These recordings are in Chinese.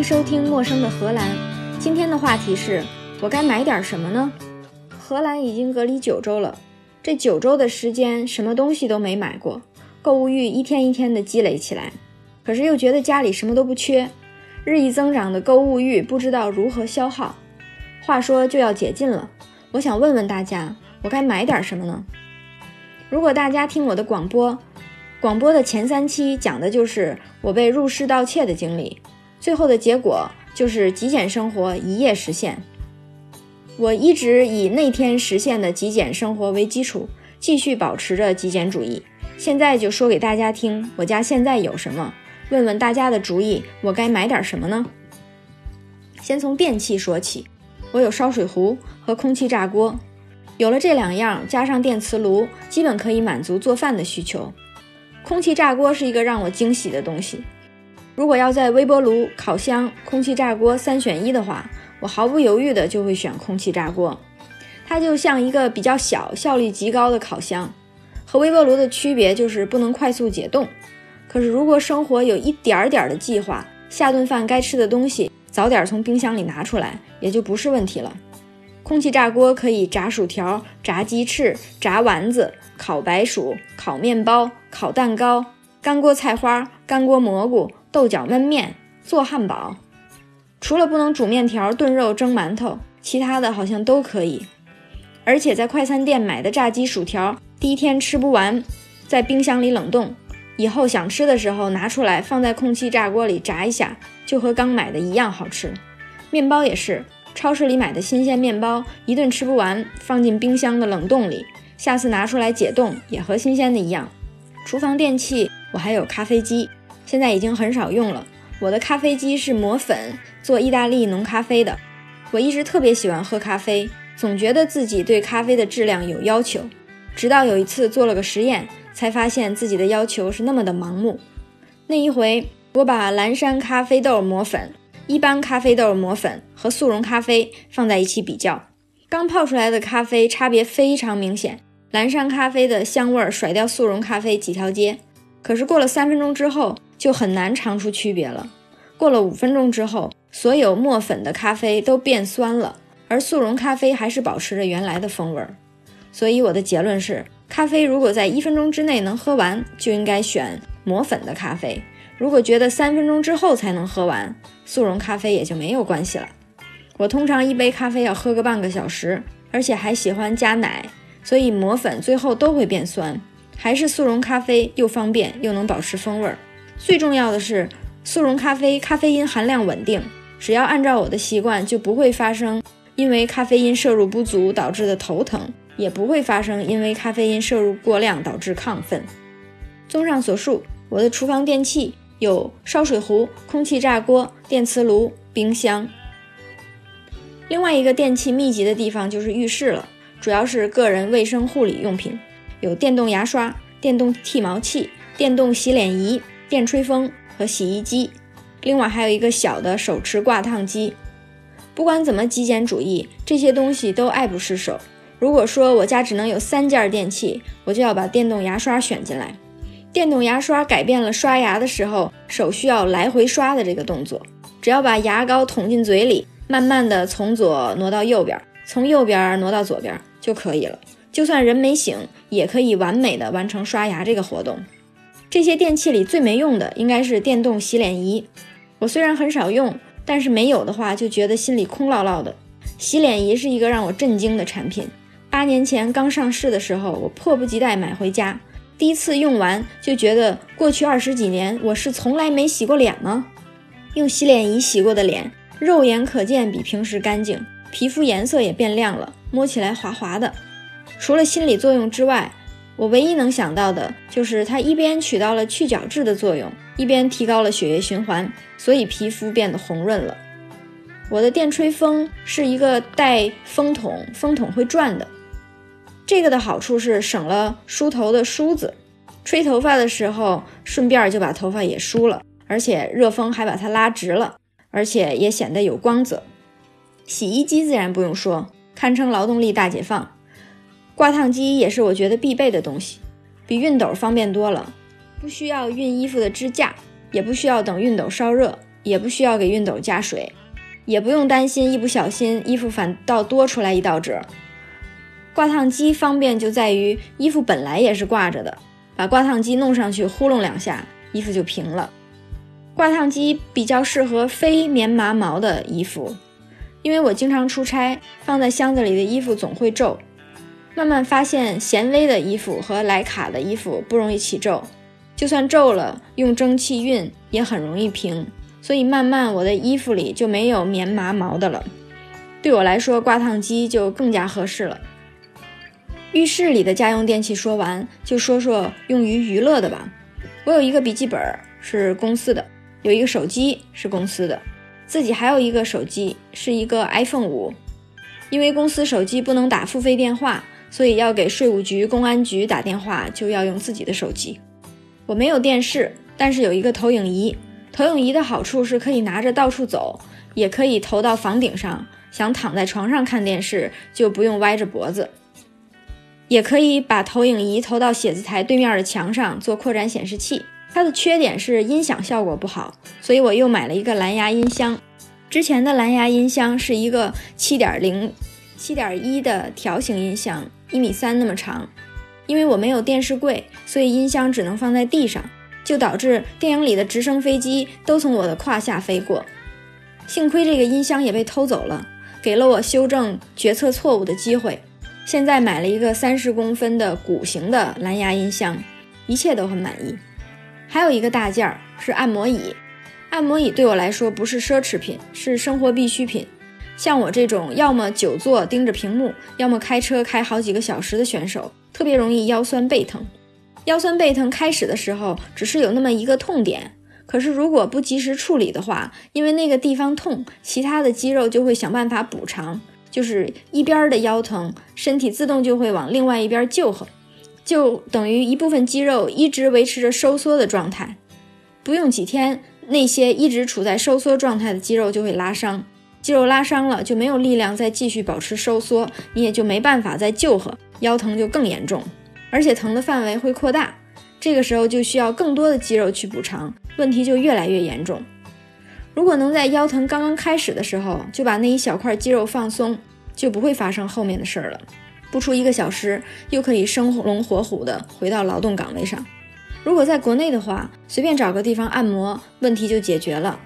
迎收听《陌生的荷兰》。今天的话题是：我该买点什么呢？荷兰已经隔离九周了，这九周的时间，什么东西都没买过，购物欲一天一天的积累起来。可是又觉得家里什么都不缺，日益增长的购物欲不知道如何消耗。话说就要解禁了，我想问问大家，我该买点什么呢？如果大家听我的广播，广播的前三期讲的就是我被入室盗窃的经历，最后的结果就是极简生活一夜实现。我一直以那天实现的极简生活为基础，继续保持着极简主义。现在就说给大家听，我家现在有什么？问问大家的主意，我该买点什么呢？先从电器说起，我有烧水壶和空气炸锅。有了这两样，加上电磁炉，基本可以满足做饭的需求。空气炸锅是一个让我惊喜的东西。如果要在微波炉、烤箱、空气炸锅三选一的话，我毫不犹豫的就会选空气炸锅。它就像一个比较小、效率极高的烤箱。和微波炉的区别就是不能快速解冻。可是如果生活有一点点的计划，下顿饭该吃的东西早点从冰箱里拿出来，也就不是问题了。空气炸锅可以炸薯条、炸鸡翅、炸丸子、烤白薯、烤面包、烤蛋糕、干锅菜花、干锅蘑菇、豆角焖面、做汉堡。除了不能煮面条、炖肉、蒸馒头，其他的好像都可以。而且在快餐店买的炸鸡薯条，第一天吃不完，在冰箱里冷冻，以后想吃的时候拿出来放在空气炸锅里炸一下，就和刚买的一样好吃。面包也是。超市里买的新鲜面包，一顿吃不完，放进冰箱的冷冻里，下次拿出来解冻也和新鲜的一样。厨房电器，我还有咖啡机，现在已经很少用了。我的咖啡机是磨粉做意大利浓咖啡的。我一直特别喜欢喝咖啡，总觉得自己对咖啡的质量有要求。直到有一次做了个实验，才发现自己的要求是那么的盲目。那一回，我把蓝山咖啡豆磨粉。一般咖啡豆磨粉和速溶咖啡放在一起比较，刚泡出来的咖啡差别非常明显，蓝山咖啡的香味甩掉速溶咖啡几条街。可是过了三分钟之后，就很难尝出区别了。过了五分钟之后，所有磨粉的咖啡都变酸了，而速溶咖啡还是保持着原来的风味儿。所以我的结论是，咖啡如果在一分钟之内能喝完，就应该选磨粉的咖啡。如果觉得三分钟之后才能喝完，速溶咖啡也就没有关系了。我通常一杯咖啡要喝个半个小时，而且还喜欢加奶，所以磨粉最后都会变酸。还是速溶咖啡又方便又能保持风味儿。最重要的是，速溶咖啡咖啡因含量稳定，只要按照我的习惯，就不会发生因为咖啡因摄入不足导致的头疼，也不会发生因为咖啡因摄入过量导致亢奋。综上所述，我的厨房电器。有烧水壶、空气炸锅、电磁炉、冰箱。另外一个电器密集的地方就是浴室了，主要是个人卫生护理用品，有电动牙刷、电动剃毛器、电动洗脸仪、电吹风和洗衣机。另外还有一个小的手持挂烫机。不管怎么极简主义，这些东西都爱不释手。如果说我家只能有三件电器，我就要把电动牙刷选进来。电动牙刷改变了刷牙的时候手需要来回刷的这个动作，只要把牙膏捅进嘴里，慢慢的从左挪到右边，从右边挪到左边就可以了。就算人没醒，也可以完美的完成刷牙这个活动。这些电器里最没用的应该是电动洗脸仪。我虽然很少用，但是没有的话就觉得心里空落落的。洗脸仪是一个让我震惊的产品。八年前刚上市的时候，我迫不及待买回家。第一次用完就觉得过去二十几年我是从来没洗过脸吗？用洗脸仪洗过的脸，肉眼可见比平时干净，皮肤颜色也变亮了，摸起来滑滑的。除了心理作用之外，我唯一能想到的就是它一边起到了去角质的作用，一边提高了血液循环，所以皮肤变得红润了。我的电吹风是一个带风筒，风筒会转的。这个的好处是省了梳头的梳子，吹头发的时候顺便就把头发也梳了，而且热风还把它拉直了，而且也显得有光泽。洗衣机自然不用说，堪称劳动力大解放。挂烫机也是我觉得必备的东西，比熨斗方便多了，不需要熨衣服的支架，也不需要等熨斗烧热，也不需要给熨斗加水，也不用担心一不小心衣服反倒多出来一道褶。挂烫机方便就在于衣服本来也是挂着的，把挂烫机弄上去呼隆两下，衣服就平了。挂烫机比较适合非棉麻毛的衣服，因为我经常出差，放在箱子里的衣服总会皱。慢慢发现贤威的衣服和莱卡的衣服不容易起皱，就算皱了，用蒸汽熨也很容易平。所以慢慢我的衣服里就没有棉麻毛的了。对我来说，挂烫机就更加合适了。浴室里的家用电器说完，就说说用于娱乐的吧。我有一个笔记本是公司的，有一个手机是公司的，自己还有一个手机是一个 iPhone 五。因为公司手机不能打付费电话，所以要给税务局、公安局打电话就要用自己的手机。我没有电视，但是有一个投影仪。投影仪的好处是可以拿着到处走，也可以投到房顶上。想躺在床上看电视就不用歪着脖子。也可以把投影仪投到写字台对面的墙上做扩展显示器。它的缺点是音响效果不好，所以我又买了一个蓝牙音箱。之前的蓝牙音箱是一个七点零、七点一的条形音箱，一米三那么长。因为我没有电视柜，所以音箱只能放在地上，就导致电影里的直升飞机都从我的胯下飞过。幸亏这个音箱也被偷走了，给了我修正决策错误的机会。现在买了一个三十公分的鼓形的蓝牙音箱，一切都很满意。还有一个大件儿是按摩椅，按摩椅对我来说不是奢侈品，是生活必需品。像我这种要么久坐盯着屏幕，要么开车开好几个小时的选手，特别容易腰酸背疼。腰酸背疼开始的时候只是有那么一个痛点，可是如果不及时处理的话，因为那个地方痛，其他的肌肉就会想办法补偿。就是一边的腰疼，身体自动就会往另外一边救合，就等于一部分肌肉一直维持着收缩的状态，不用几天，那些一直处在收缩状态的肌肉就会拉伤，肌肉拉伤了就没有力量再继续保持收缩，你也就没办法再救合，腰疼就更严重，而且疼的范围会扩大，这个时候就需要更多的肌肉去补偿，问题就越来越严重。如果能在腰疼刚刚开始的时候就把那一小块肌肉放松，就不会发生后面的事儿了。不出一个小时，又可以生龙活虎的回到劳动岗位上。如果在国内的话，随便找个地方按摩，问题就解决了。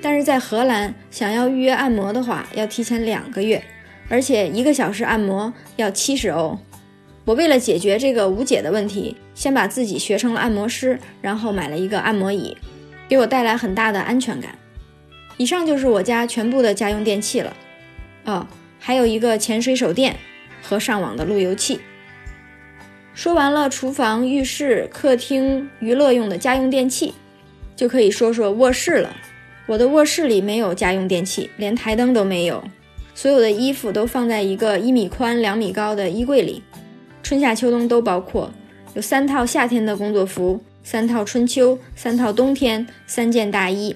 但是在荷兰，想要预约按摩的话，要提前两个月，而且一个小时按摩要七十欧。我为了解决这个无解的问题，先把自己学成了按摩师，然后买了一个按摩椅，给我带来很大的安全感。以上就是我家全部的家用电器了，哦，还有一个潜水手电和上网的路由器。说完了厨房、浴室、客厅娱乐用的家用电器，就可以说说卧室了。我的卧室里没有家用电器，连台灯都没有，所有的衣服都放在一个一米宽、两米高的衣柜里，春夏秋冬都包括，有三套夏天的工作服，三套春秋，三套冬天，三件大衣。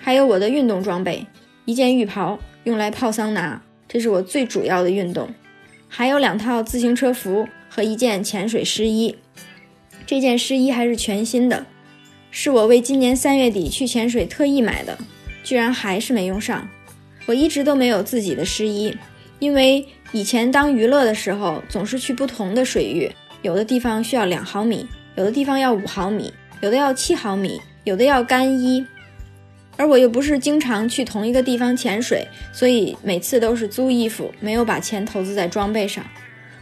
还有我的运动装备，一件浴袍用来泡桑拿，这是我最主要的运动。还有两套自行车服和一件潜水湿衣，这件湿衣还是全新的，是我为今年三月底去潜水特意买的，居然还是没用上。我一直都没有自己的湿衣，因为以前当娱乐的时候总是去不同的水域，有的地方需要两毫米，有的地方要五毫米，有的要七毫米，有的要干衣。而我又不是经常去同一个地方潜水，所以每次都是租衣服，没有把钱投资在装备上。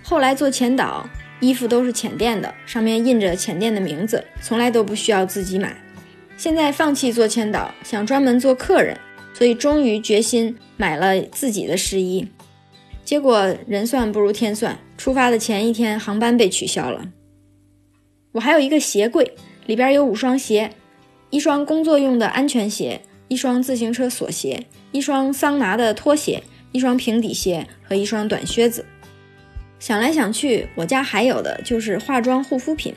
后来做潜导，衣服都是浅店的，上面印着浅店的名字，从来都不需要自己买。现在放弃做潜导，想专门做客人，所以终于决心买了自己的湿衣。结果人算不如天算，出发的前一天航班被取消了。我还有一个鞋柜，里边有五双鞋。一双工作用的安全鞋，一双自行车锁鞋，一双桑拿的拖鞋，一双平底鞋和一双短靴子。想来想去，我家还有的就是化妆护肤品。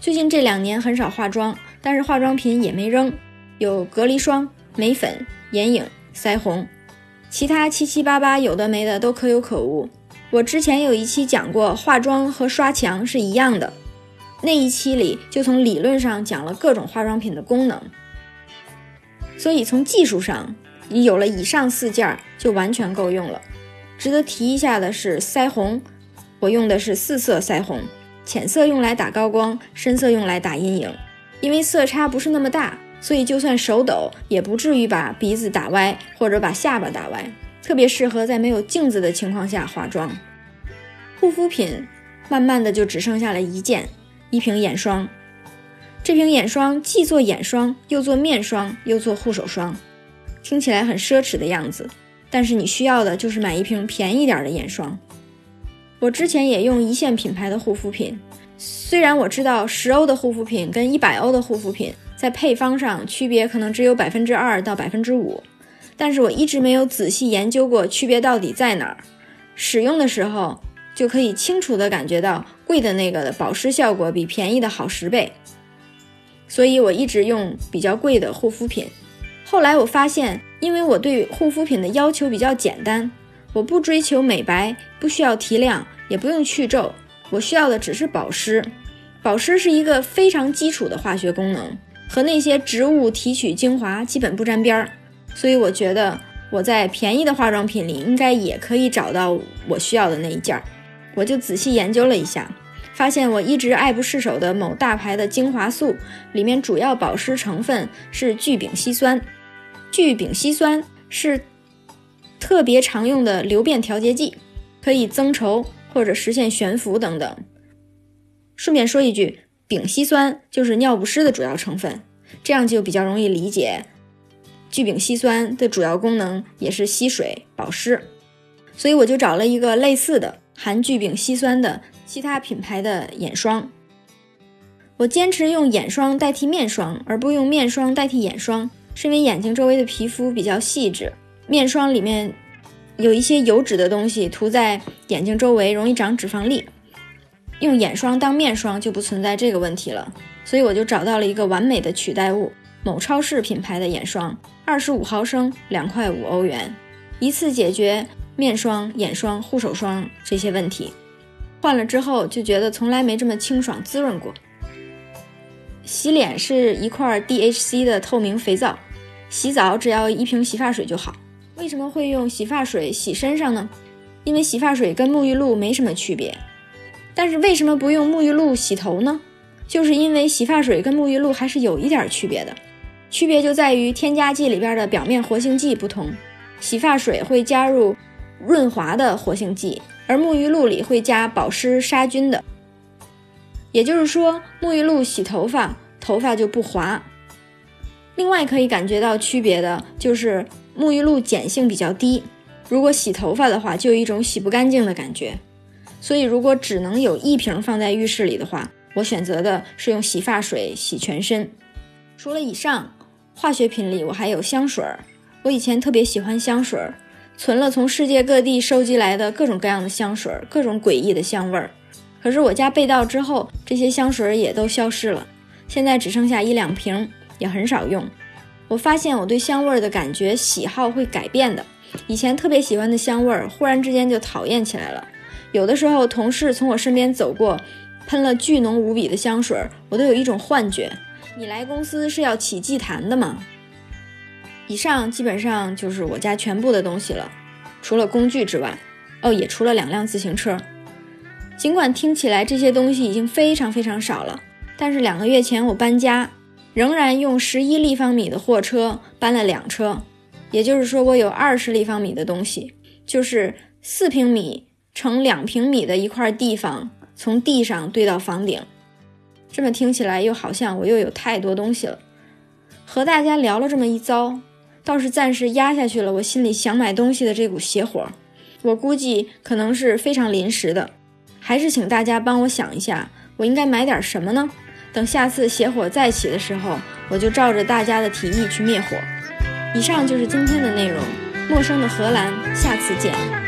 最近这两年很少化妆，但是化妆品也没扔，有隔离霜、眉粉、眼影、腮红，其他七七八八有的没的都可有可无。我之前有一期讲过，化妆和刷墙是一样的。那一期里就从理论上讲了各种化妆品的功能。所以从技术上，你有了以上四件就完全够用了。值得提一下的是腮红，我用的是四色腮红，浅色用来打高光，深色用来打阴影。因为色差不是那么大，所以就算手抖也不至于把鼻子打歪或者把下巴打歪，特别适合在没有镜子的情况下化妆。护肤品慢慢的就只剩下了一件，一瓶眼霜。这瓶眼霜既做眼霜，又做面霜，又做护手霜，听起来很奢侈的样子。但是你需要的就是买一瓶便宜点的眼霜。我之前也用一线品牌的护肤品，虽然我知道十欧的护肤品跟一百欧的护肤品在配方上区别可能只有百分之二到百分之五，但是我一直没有仔细研究过区别到底在哪儿。使用的时候就可以清楚的感觉到贵的那个的保湿效果比便宜的好十倍。所以我一直用比较贵的护肤品。后来我发现，因为我对护肤品的要求比较简单，我不追求美白，不需要提亮，也不用去皱，我需要的只是保湿。保湿是一个非常基础的化学功能，和那些植物提取精华基本不沾边儿。所以我觉得我在便宜的化妆品里应该也可以找到我需要的那一件儿。我就仔细研究了一下。发现我一直爱不释手的某大牌的精华素，里面主要保湿成分是聚丙烯酸。聚丙烯酸是特别常用的流变调节剂，可以增稠或者实现悬浮等等。顺便说一句，丙烯酸就是尿不湿的主要成分，这样就比较容易理解。聚丙烯酸的主要功能也是吸水保湿，所以我就找了一个类似的含聚丙烯酸的。其他品牌的眼霜，我坚持用眼霜代替面霜，而不用面霜代替眼霜，是因为眼睛周围的皮肤比较细致，面霜里面有一些油脂的东西涂在眼睛周围容易长脂肪粒，用眼霜当面霜就不存在这个问题了，所以我就找到了一个完美的取代物，某超市品牌的眼霜，二十五毫升，两块五欧元，一次解决面霜、眼霜、护手霜这些问题。换了之后就觉得从来没这么清爽滋润过。洗脸是一块 DHC 的透明肥皂，洗澡只要一瓶洗发水就好。为什么会用洗发水洗身上呢？因为洗发水跟沐浴露没什么区别。但是为什么不用沐浴露洗头呢？就是因为洗发水跟沐浴露还是有一点区别的，区别就在于添加剂里边的表面活性剂不同，洗发水会加入润滑的活性剂。而沐浴露里会加保湿杀菌的，也就是说，沐浴露洗头发，头发就不滑。另外可以感觉到区别的就是沐浴露碱性比较低，如果洗头发的话，就有一种洗不干净的感觉。所以如果只能有一瓶放在浴室里的话，我选择的是用洗发水洗全身。除了以上化学品里，我还有香水儿，我以前特别喜欢香水儿。存了从世界各地收集来的各种各样的香水儿，各种诡异的香味儿。可是我家被盗之后，这些香水也都消失了，现在只剩下一两瓶，也很少用。我发现我对香味的感觉喜好会改变的，以前特别喜欢的香味儿，忽然之间就讨厌起来了。有的时候同事从我身边走过，喷了巨浓无比的香水，我都有一种幻觉：你来公司是要起祭坛的吗？以上基本上就是我家全部的东西了，除了工具之外，哦，也除了两辆自行车。尽管听起来这些东西已经非常非常少了，但是两个月前我搬家，仍然用十一立方米的货车搬了两车，也就是说我有二十立方米的东西，就是四平米乘两平米的一块地方，从地上堆到房顶。这么听起来又好像我又有太多东西了。和大家聊了这么一遭。倒是暂时压下去了，我心里想买东西的这股邪火，我估计可能是非常临时的，还是请大家帮我想一下，我应该买点什么呢？等下次邪火再起的时候，我就照着大家的提议去灭火。以上就是今天的内容，陌生的荷兰，下次见。